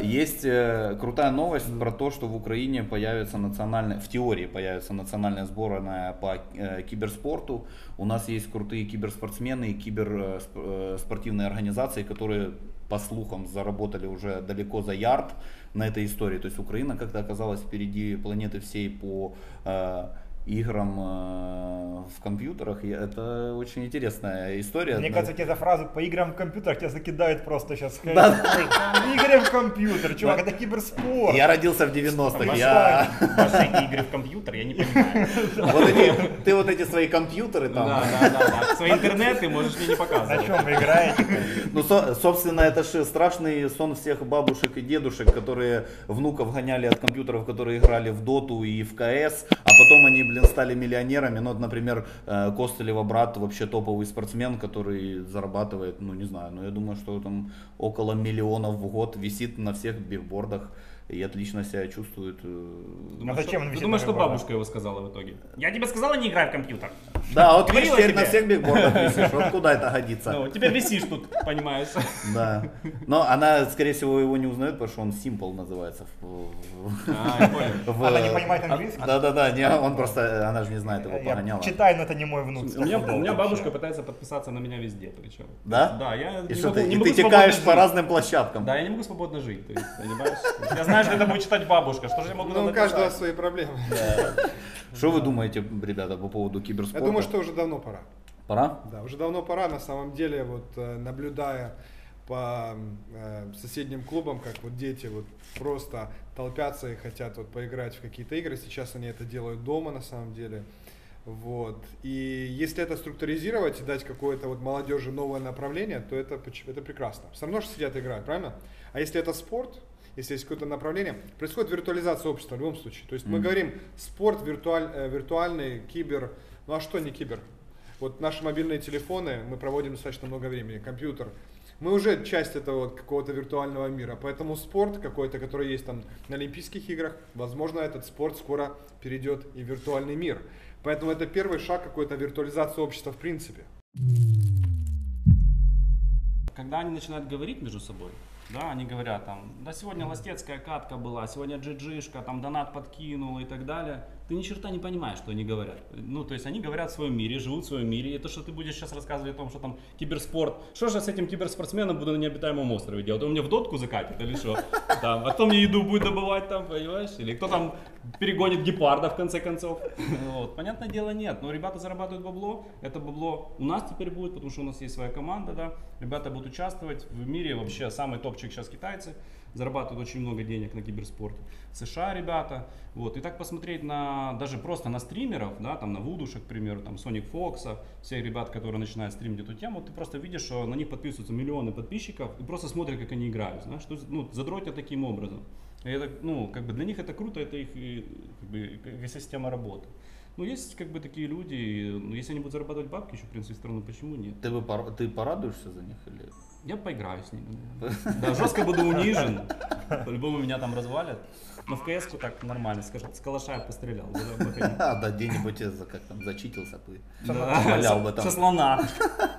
Есть э, крутая новость про то, что в Украине появится национальная, в теории появится национальная сборная по э, киберспорту. У нас есть крутые киберспортсмены и киберспортивные организации, которые, по слухам, заработали уже далеко за ярд на этой истории. То есть Украина как-то оказалась впереди планеты всей по э, играм э, в компьютерах. И это очень интересная история. Мне Да. кажется, тебе за фразу по играм в компьютерах тебя закидают просто сейчас. Игры в компьютер, чувак, это киберспорт. Я родился в 90-х. Ваши- Я... Ваши игры в компьютер, я не понимаю. Вот эти, ты вот эти свои компьютеры там. Да, да, да, да. Свои интернеты можешь мне не На показывать. чем вы играете? Ну, со- собственно, это же страшный сон всех бабушек и дедушек, которые внуков гоняли от компьютеров, которые играли в Доту и в КС, а потом они, блин, стали миллионерами. Ну, вот, например, э, Костылева брат вообще топовый спортсмен, который зарабатывает, ну, не знаю, но я думаю, что там около миллионов в год висит на всех бигбордах и отлично себя чувствует. э, А зачем он Ты думаешь, что бабушка его сказала в итоге? Я тебе сказала, не играй в компьютер. Да, вот видишь, теперь тебе. на всех бигбордах висишь. Вот куда это годится? Ну, теперь висишь тут, понимаешь. Да. Но она, скорее всего, его не узнает, потому что он Simple называется. А, я понял. в- Она не понимает английский? Да-да-да, не, он просто, она же не знает его, погоняла. читаю, но это не мой внук. У меня, у меня бабушка пытается подписаться на меня везде, причем. Да? Да, я И не что могу, ты, не и могу ты свободно текаешь по разным площадкам. Да, я не могу свободно жить, понимаешь? Что это будет читать бабушка, что же я могу Ну, у каждого свои проблемы. Что вы думаете, ребята, по поводу киберспорта? Я думаю, что уже давно пора. Пора? Да, уже давно пора, на самом деле, вот э, наблюдая по э, соседним клубам, как вот дети вот просто толпятся и хотят вот поиграть в какие-то игры. Сейчас они это делают дома, на самом деле. Вот. И если это структуризировать и дать какое-то вот молодежи новое направление, то это, это прекрасно. Все равно же сидят и играют, правильно? А если это спорт, если есть какое-то направление, происходит виртуализация общества в любом случае. То есть мы Мгм. говорим спорт, виртуаль, э, виртуальный, кибер. Ну а что не кибер? Вот наши мобильные телефоны, мы проводим достаточно много времени, компьютер. Мы уже часть этого вот какого-то виртуального мира, поэтому спорт какой-то, который есть там на Олимпийских играх, возможно, этот спорт скоро перейдет и в виртуальный мир. Поэтому это первый шаг какой-то виртуализации общества в принципе. Когда они начинают говорить между собой, да, они говорят там, да сегодня ластецкая катка была, сегодня джиджишка, там донат подкинул и так далее. Ты ни черта не понимаешь, что они говорят. Ну, то есть они говорят в своем мире, живут в своем мире. И то, что ты будешь сейчас рассказывать о том, что там киберспорт, что же я с этим киберспортсменом буду на необитаемом острове делать? Он мне в дотку закатит или что? Там, а кто мне еду будет добывать там, понимаешь? Или кто там перегонит гепарда в конце концов? Вот. Понятное дело, нет. Но ребята зарабатывают бабло. Это бабло у нас теперь будет, потому что у нас есть своя команда, да. Ребята будут участвовать. В мире вообще самый топчик сейчас китайцы. Зарабатывают очень много денег на киберспорте. США ребята. Вот. И так посмотреть на даже просто на стримеров, да, там на Вудуша, к примеру, там Sonic Fox, всех ребят, которые начинают стримить эту тему, ты просто видишь, что на них подписываются миллионы подписчиков и просто смотрят, как они играют, знаешь, что, ну, задротят таким образом. И это, ну, как бы для них это круто, это их э, как бы, экосистема работы. Ну, есть как бы такие люди, ну, если они будут зарабатывать бабки еще, в принципе, страну, почему нет? Ты, бы ты порадуешься за них или? Я поиграю с ними. наверное. Да, жестко буду унижен. По-любому меня там развалят. Но в кс так нормально, скажем, с калаша я пострелял. А, да, где-нибудь за- как там зачитился бы. Валял бы там. Со слона.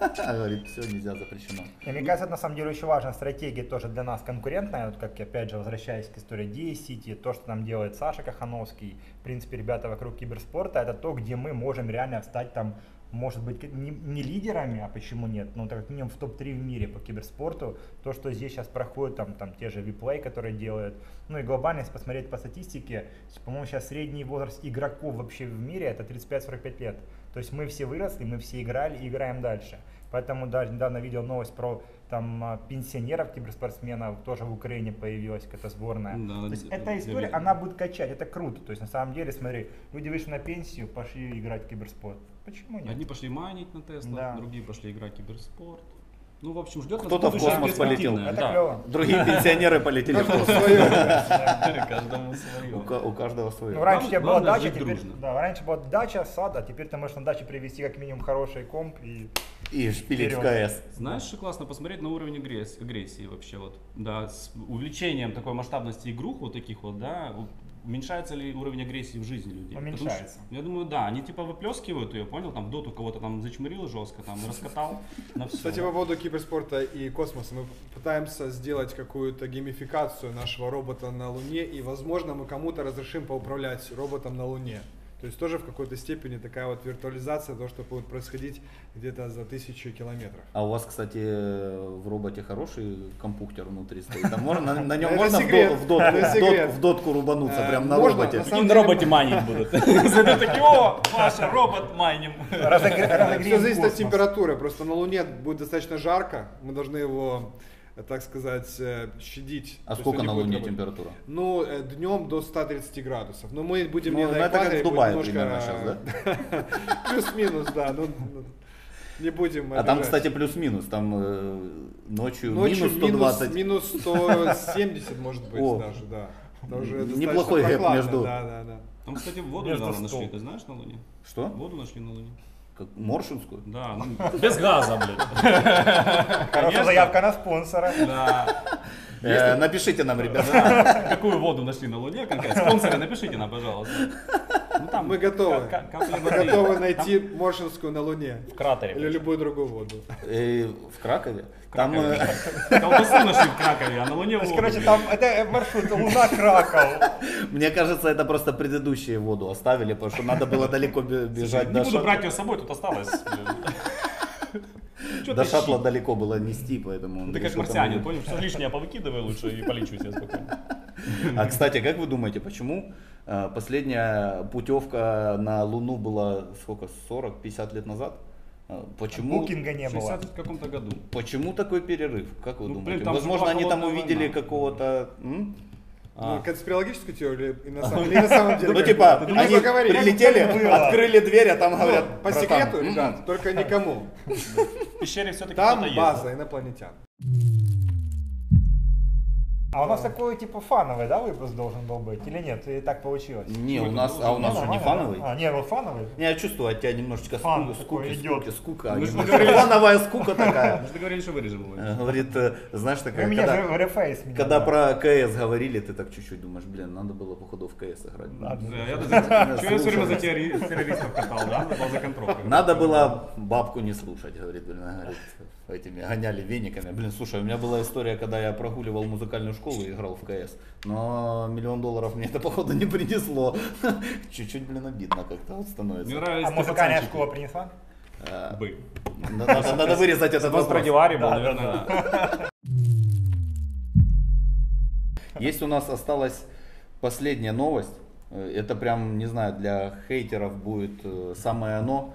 А говорит, все нельзя, запрещено. И мне кажется, это на самом деле очень важная стратегия тоже для нас конкурентная, вот как опять же возвращаясь к истории D-City, то, что нам делает Саша Кахановский, в принципе, ребята вокруг киберспорта, это то, где мы можем реально стать там, может быть, не, не лидерами, а почему нет, но так как минимум в топ-3 в мире по киберспорту, то, что здесь сейчас проходит, там, там те же Vplay, которые делают, ну и глобально, если посмотреть по статистике, по-моему, сейчас средний возраст игроков вообще в мире это 35-45 лет. То есть мы все выросли, мы все играли и играем дальше. Поэтому даже недавно видел новость про там а, пенсионеров киберспортсменов, тоже в Украине появилась какая-то сборная. Да, То есть я- эта история, видел. она будет качать, это круто. То есть на самом деле, смотри, люди вышли на пенсию, пошли играть в киберспорт. Почему нет? Одни пошли майнить на Тесла, Да. другие пошли играть в киберспорт. Ну, в общем, ждет Кто-то в космос полетел. Это да. клево. Другие пенсионеры полетели в космос. Каждому свое. У ка- У каждого свое. Ну, раньше у тебя была дача, теперь, да, раньше была дача, сад, а теперь ты можешь на даче привезти как минимум хороший комп и И шпилить в. КС. Знаешь, что классно посмотреть на уровень агресс- агрессии вообще вот, да, с увеличением такой масштабности игрух вот таких вот, да, уменьшается ли уровень агрессии в жизни людей? Потому что, Уменьшается. я думаю, да, они типа выплескивают ее, понял, там доту кого-то там зачмырил жестко, там раскатал на все. Кстати, по поводу киберспорта и космоса, мы пытаемся сделать какую-то геймификацию нашего робота на Луне, и, возможно, мы кому-то разрешим поуправлять роботом на Луне. То есть тоже в какой-то степени такая вот виртуализация того, что будет происходить где-то за тысячу километров. А у вас, кстати, в роботе хороший компьютер внутри стоит. Там можно, на, на нем Это можно в, секрет. в дотку, Это в дотку- в дотку рубануться, Э, прям на можно, роботе. на на роботе майнить будут? Такие, о, Паша, робот майним. Все зависит от температуры. Просто на Луне будет достаточно жарко. Мы должны его, э, так сказать, э, щадить. А То сколько на Луне работать. температура? Ну, днем до 130 градусов. Но мы будем Ну, не ну, на это как экваторе, в Дубае немножко, примерно сейчас, да? Плюс-минус, да. Ну, ну, не будем А там, кстати, плюс-минус. Там э, ночью, минус 120. минус, минус 170 может быть даже, да. Неплохой гэп между-. Там, кстати, воду недавно нашли, ты знаешь, на Луне? Что? Воду нашли на Луне. Как Моршинскую? Да, ну, без газа, блин. Хорошая Конечно. заявка на спонсора. Да. Э, напишите нам, ребята. Какую воду нашли на Луне конкретно? Спонсоры, напишите нам, пожалуйста. Ну там Мы готовы. Мы готовы найти Моршинскую на Луне. В кратере. Или любую другую воду. Э, В Кракове. Там Кракове. э, Колбасу нашли в Кракове, а на Луне воду. короче, там это маршрут Луна Краков. Мне кажется, это просто предыдущие воду оставили, потому что надо было далеко бе- бежать Не буду брать ее с собой, тут осталось. Чё До шаттла щи? далеко было нести, поэтому... Ты как там марсианин, понял? Все лишнее повыкидывай лучше и полечу себе спокойно. А, кстати, как вы думаете, почему э, последняя путевка на Луну была сколько, 40-50 лет назад? Э, Почему, Букинга не В было. 60 каком-то году. почему такой перерыв? Как вы Ну, думаете? блин, там Возможно, они там увидели какого-то... Ну, А. конспирологическую теорию или на самом, или на самом деле? Ну, типа? Ты они прилетели, было. открыли дверь, а там Ну, говорят, по «Братан, секрету, м-м». ребят, только никому. В пещере все-таки Там база инопланетян. А у нас такой типа фановый, да, выпуск должен был быть? Или нет? И так получилось? Не, у Ну, нас, это а у нас Ну, же не фановый. А, не, ну фановый. Не, я чувствую от тебя немножечко скуки, скука. Немножко договорились. Фановая скука такая. Мы же договорились, что вырежем его. Э, Говорит, э, знаешь, такая, меня когда, про КС говорили, ты так чуть-чуть думаешь, блин, надо было, походу, в КС играть. Да, я все время за террори- террористов катал, да? Надо было за контроль. Надо было бабку не слушать, говорит, блин, говорит, этими гоняли вениками. Блин, слушай, у меня была история, когда я прогуливал музыкальную школу и играл в КС, но миллион долларов мне это, походу, не принесло. Чуть-чуть, блин, обидно как-то вот Мне становится. нравились А те музыкальная пацанчики. школа принесла? Э, Бы. Надо, надо вырезать этот вопрос. Страдивари был, Да, наверное. да. Есть у нас осталась последняя новость. Э, Это прям, не знаю, для хейтеров будет э, самое оно.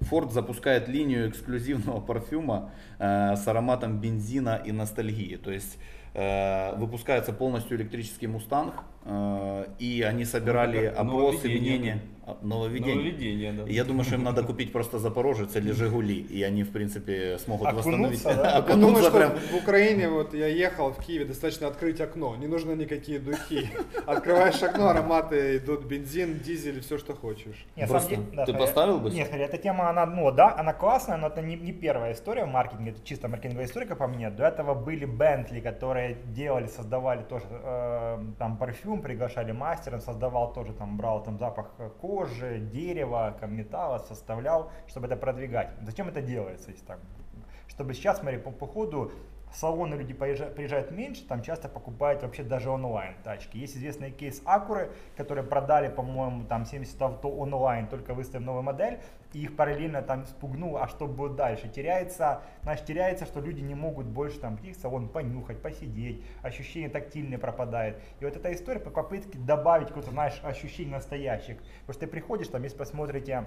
Ford запускает линию эксклюзивного парфюма э, с ароматом бензина и ностальгии. То есть э, выпускается полностью электрический мустанг, э, и они собирали это опросы, мнения. А, Нововведение. Нововведение, да. Я думаю, что им надо купить просто Запорожец или Жигули, и они, в принципе, смогут Окунуться, восстановить. да? Я Окунуться думаю, что прям. в Украине, вот я ехал в Киеве, достаточно открыть окно, не нужно никакие духи. Открываешь окно, ароматы идут, бензин, дизель, все, что хочешь. Нет, Просто деле- да, ты поставил бы? Нет, эта тема, она, ну да, она классная, но это не, не первая история в маркетинге, это чисто маркетинговая история, как по мне. До этого были Бентли, которые делали, создавали тоже э, там парфюм, приглашали мастера, создавал тоже, там брал там запах кожи, дерева, там, металла, составлял, чтобы это продвигать. Зачем это делается? Если так? Чтобы сейчас, смотри, по, по ходу салоны люди поезжа- приезжают меньше, там часто покупают вообще даже онлайн тачки. Есть известный кейс Акуры, которые продали, по-моему, там 70 авто онлайн, только выставив новую модель, и их параллельно там спугнуло, а что будет дальше? Теряется, значит, теряется, что люди не могут больше там в салон, понюхать, посидеть, ощущение тактильное пропадает. И вот эта история по попытке добавить какое-то, знаешь, ощущение настоящих. Потому что ты приходишь, там, если посмотрите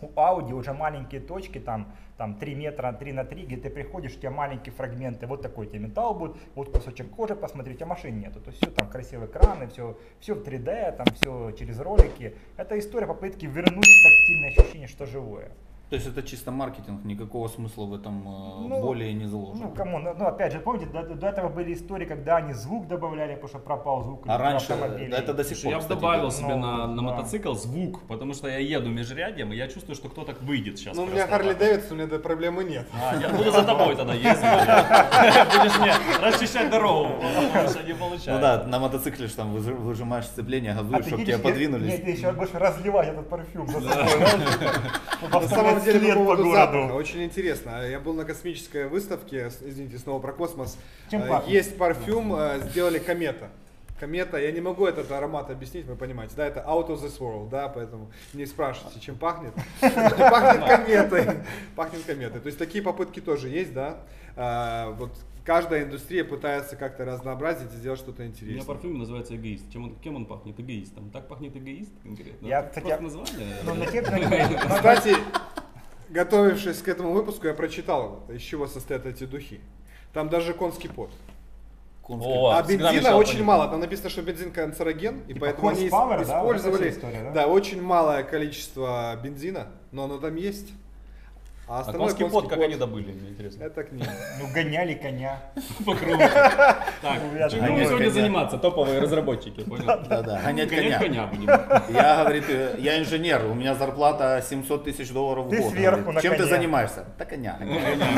у Audi уже маленькие точки, там, там 3 метра, 3 на 3, где ты приходишь, у тебя маленькие фрагменты, вот такой у тебя металл будет, вот кусочек кожи, посмотрите, а машин нету. То есть все там красивые экраны, все, все в 3D, там все через ролики. Это история попытки вернуть тактильное ощущение, что живое. То есть это чисто маркетинг, никакого смысла в этом э, Ну, более не заложено. Ну, кому, ну, ну, опять же, помните, до, до этого были истории, когда они звук добавляли, потому что пропал звук а раньше, это до сих пор, я бы кстати, добавил себе Ну, на, на да. мотоцикл звук, потому что я еду межрядьем, и я чувствую, что кто-то выйдет сейчас. Ну, у меня. Харли Дэвидсон, у меня этой проблемы нет. А, я буду за тобой тогда ездить. Будешь мне расчищать дорогу, потому что не получается. Ну да, на мотоцикле же там выжи- выжимаешь сцепление, А газуешь, ты чтобы тебя подвинулись. Нет, ты еще будешь разливать этот парфюм за собой, самом деле, по по поводу городу. запаха, очень интересно. Я был на космической выставке, извините, снова про космос. Чем Э? Есть парфюм, э, сделали комета. Комета, я не могу этот аромат объяснить, вы понимаете, да, это out of this world, да, поэтому не спрашивайте, чем пахнет. Пахнет кометой, пахнет кометой. То есть такие попытки тоже есть, да. А, Вот каждая индустрия пытается как-то разнообразить и сделать что-то У меня интересное. парфюм называется эгоист. Чем он, кем он пахнет? Эгоистом. Так пахнет эгоист конкретно? Я, кстати, я- название? Ну, Кстати, готовившись к этому выпуску, я прочитал, из чего состоят эти духи. Там даже конский пот. Конский. О, А бензина очень мало. Там написано, что бензин канцероген, и Типа поэтому они horsepower, ис- да? Вот использовали история, да? да, очень малое количество бензина, но оно там есть. А А остальное конский конский пот, как они добыли, мне интересно. Это к ним. Ну, гоняли коня. По кругу. Так, Ну, чем будем сегодня заниматься? Топовые разработчики, понял? Да-да, гонять Гонять коня. коня будем. Я, говорит, э, я инженер, у меня зарплата 700 тысяч долларов в Ты год. сверху Говорит, на Чем ты занимаешься? Да коня.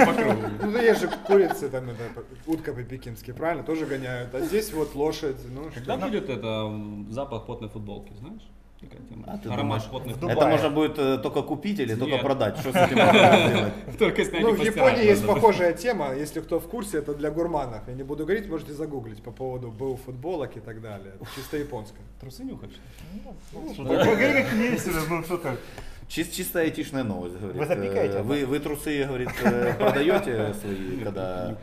По кругу. Ну, да есть же курицы, там, это, утка по-пекински, правильно? Тоже гоняют. А здесь вот лошадь, ну Когда что. будет это запах потной футболки, знаешь? А ты Аромат думаешь, потных в Это Дубае. можно будет э, только купить или только Нет. продать? Что с этим можно сделать? Только снять Ну, и в постирать Японии есть надо. похожая тема, если кто в курсе, это для гурманов. Я не буду говорить, можете загуглить по поводу БУ футболок и так далее. Это чисто японское. Трусы? Ну, Говори как есть, ну что ты. Чис- чистая айтишная новость, говорит. Вы запекаете, Э, вы трусы, говорит, э, продаете свои, когда...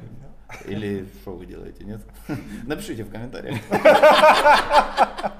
Или что вы делаете, нет? Напишите в комментариях.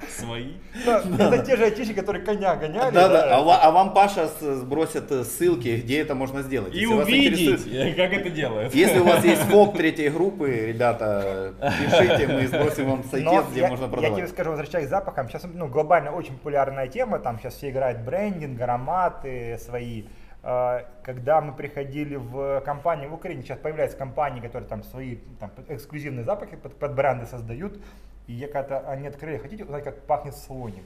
Свои. Да, Это те же айтишники, которые коня гоняли. Да, да. А а вам Паша сбросит э, ссылки, где это можно сделать. И Если вас увидеть, интересует- как это делают. Если у вас есть ФОП третьей группы, ребята, пишите, мы сбросим вам сайтец, где я, можно я тебе продавать. скажу, возвращаясь к запахам, сейчас ну, глобально очень популярная тема, там сейчас все играют брендинг, ароматы свои. Э, Когда мы приходили в компанию в Украине, сейчас появляются компании, которые там свои там, эксклюзивные запахи под, под бренды создают. И я когда они открыли, хотите узнать, как пахнет слоник?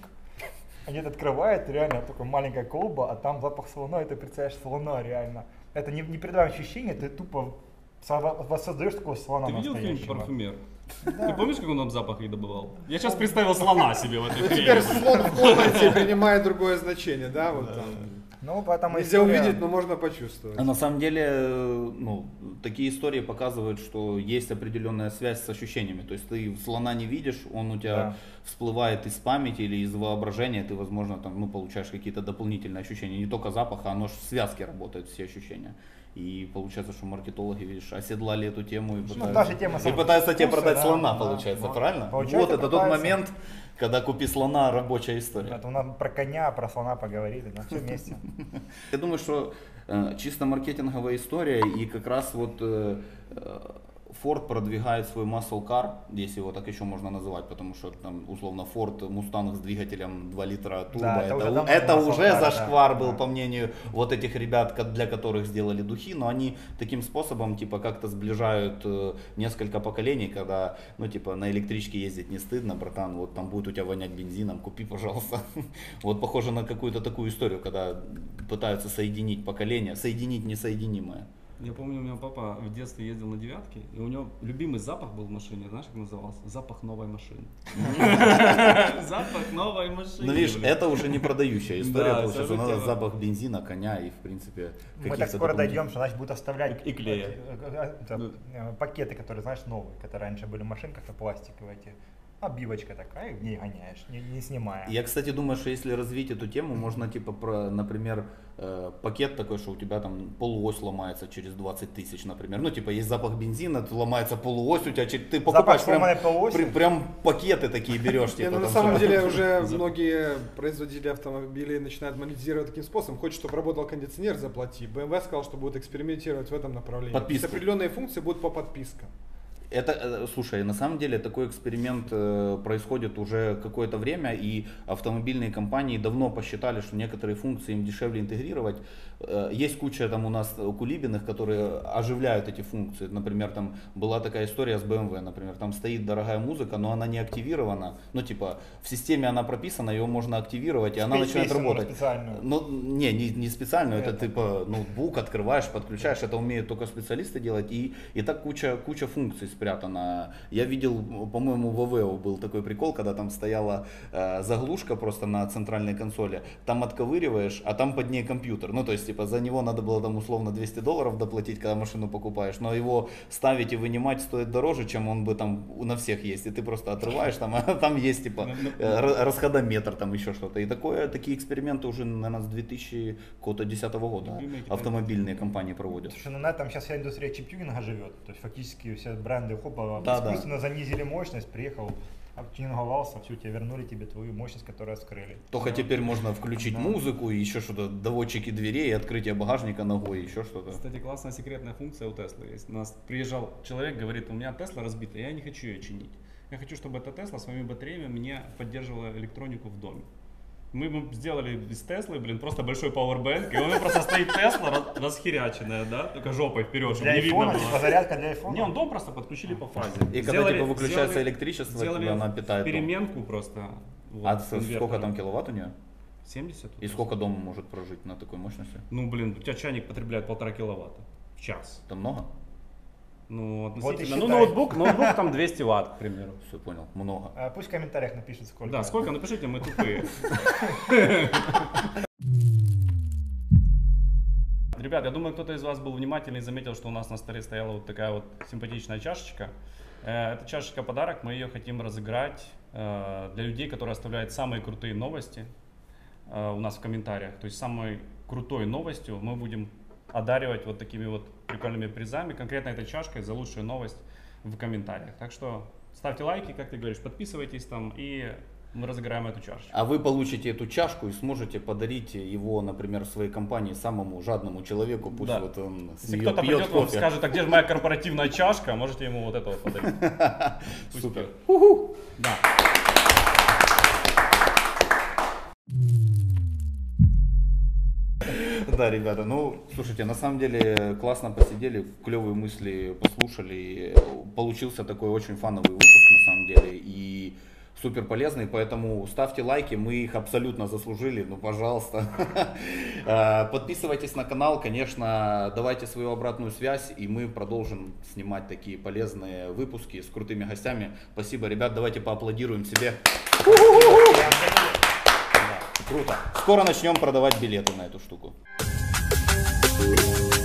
Они это открывают, реально такая маленькая колба, а там запах слона, и ты представляешь слона реально. Это не, не передаваемое ощущение, ты тупо со- воссоздаешь такого слона Ты видел фильм. «Парфюмер»? Ты помнишь, как он нам запах их добывал? Я сейчас представил слона себе в этой Теперь хрени. слон в комнате принимает другое значение, да? Вот там. Ну, поэтому Нельзя история- увидеть, но можно почувствовать. А на самом деле, э, ну, такие истории показывают, что есть определенная связь с ощущениями. То есть ты слона не видишь, он у тебя Да. всплывает из памяти или из воображения, ты, возможно, там, ну, получаешь какие-то дополнительные ощущения. Не только запах, а оно ж в связке работают все ощущения. И получается, что маркетологи, видишь, оседлали эту тему и пытаются, Ну, та же тема и пытаются тебе продать да, слона, да, получается, вот. правильно? Получается, вот это тот пытаются. момент, когда купи слона рабочая история. Это нам про коня, про слона поговорили, да, все вместе. Я думаю, что э, чисто маркетинговая история и как раз вот э, э, Ford продвигает свой muscle car, если его так еще можно называть, потому что там условно Ford Mustang с двигателем 2 литра турбо, Да, это это, уже это уже car, да, зашквар был да. по мнению вот этих ребят, для которых сделали духи, но они таким способом типа как-то сближают э, несколько поколений, когда ну типа на электричке ездить не стыдно, братан, вот там будет у тебя вонять бензином, купи, пожалуйста. Вот похоже на какую-то такую историю, когда пытаются соединить поколения, соединить несоединимое. Я помню, у меня папа в детстве ездил на девятке, и у него любимый запах был в машине, знаешь, как назывался? Запах новой машины. Запах новой машины. Ну видишь, это уже не продающая история, получается, сразу надо запах бензина, коня и в принципе Мы так скоро дойдем, что значит будут оставлять И клея. э, э, э, пакеты, которые, знаешь, новые, которые раньше были в машинках, а пластиковые эти. Обивочка такая, ней гоняешь, не, не снимая. Я, кстати, думаю, что если развить эту тему, можно типа про, например, э, пакет такой, что у тебя там полуось ломается через 20 тысяч, например. Ну, типа, есть запах бензина, ломается полуось, у тебя ты покупаешь прям, сломанной полуоси? при- прям пакеты такие берешь. Не, Типа, ну, на самом деле уже многие производители автомобилей начинают монетизировать таким способом. Хочешь, чтобы работал кондиционер, заплати. BMW сказал, что будет экспериментировать в этом направлении. Подписка. Определенные функции будут по подпискам. Это, э, слушай, на самом деле такой эксперимент э, происходит уже какое-то время, и автомобильные компании давно посчитали, что некоторые функции им дешевле интегрировать. Э, есть куча там у нас кулибиных, которые оживляют эти функции. Например, там была такая история с BMW, например, там стоит дорогая музыка, но она не активирована. Ну, типа, в системе она прописана, ее можно активировать, и она Спеть начинает песню можно работать. специальную. Ну, не, не, не специальную, это, Это. типа ноутбук открываешь, подключаешь, это умеют только специалисты делать, и, и так куча, куча функций спрятана. Я видел, по-моему, в Aveo был такой прикол, когда там стояла э, заглушка просто на центральной консоли, там отковыриваешь, а там под ней компьютер. Ну, то есть, типа, за него надо было там условно 200 долларов доплатить, когда машину покупаешь, но его ставить и вынимать стоит дороже, чем он бы там на всех есть, и ты просто отрываешь там, а там есть, типа, э, р- расходометр, там еще что-то. И такое, такие эксперименты уже, наверное, с 2010 года китайцы. автомобильные компании проводят. Слушай, ну на этом сейчас вся индустрия чиптюнинга живет. То есть фактически все бренды хопа Да, да. искусственно занизили мощность, приехал, обтюнинговался, все, тебе вернули тебе твою мощность, которую скрыли. Только Всё. теперь можно включить Да. музыку и еще что-то, доводчики дверей, открытие багажника ногой, еще что-то. Кстати, классная секретная функция у Теслы есть. У нас приезжал человек, говорит, у меня Тесла разбита, я не хочу ее чинить. Я хочу, чтобы эта Тесла своими батареями мне поддерживала электронику в доме. Мы ему сделали из Теслы, блин, просто большой пауэрбэнк, и у него просто стоит Тесла расхеряченная, да, только жопой вперед, чтобы Для не видно было. типа зарядка для айфона. Не, он дом просто подключили по фазе. И когда типа выключается электричество, сделали она питает переменку просто. вот, А сколько там киловатт у нее? 70? И сколько дом может прожить на такой мощности? Ну, блин, у тебя чайник потребляет полтора киловатта в час. Это много? Ну, Вот и относительно. ну, считай. ноутбук, ноутбук там 200 ватт, к примеру. Все понял, много. А, Пусть в комментариях напишут, сколько. Да, сколько? Напишите, мы тупые. Ребят, я думаю, кто-то из вас был внимательный и заметил, что у нас на столе стояла вот такая вот симпатичная чашечка. Э, Эта чашечка подарок, мы ее хотим разыграть э, для людей, которые оставляют самые крутые новости э, у нас в комментариях. То есть самой крутой новостью мы будем одаривать вот такими вот прикольными призами, конкретно этой чашкой за лучшую новость в комментариях. Так что ставьте лайки, как ты говоришь, подписывайтесь там и мы разыграем эту чашечку. А вы получите эту чашку и сможете подарить его, например, своей компании самому жадному человеку, пусть Да. вот он Если кто-то пьет придет вам кофе. скажет, а где же моя корпоративная чашка, можете ему вот это вот подарить. Супер. Да. Да, ребята, ну, слушайте, на самом деле классно посидели, клевые мысли послушали. Получился такой очень фановый выпуск, на самом деле, и супер полезный, поэтому ставьте лайки, мы их абсолютно заслужили, ну, пожалуйста. А, Подписывайтесь на канал, конечно, давайте свою обратную связь, и мы продолжим снимать такие полезные выпуски с крутыми гостями. Спасибо, ребят, давайте поаплодируем себе. Круто. Скоро начнем продавать билеты на эту штуку. Bye.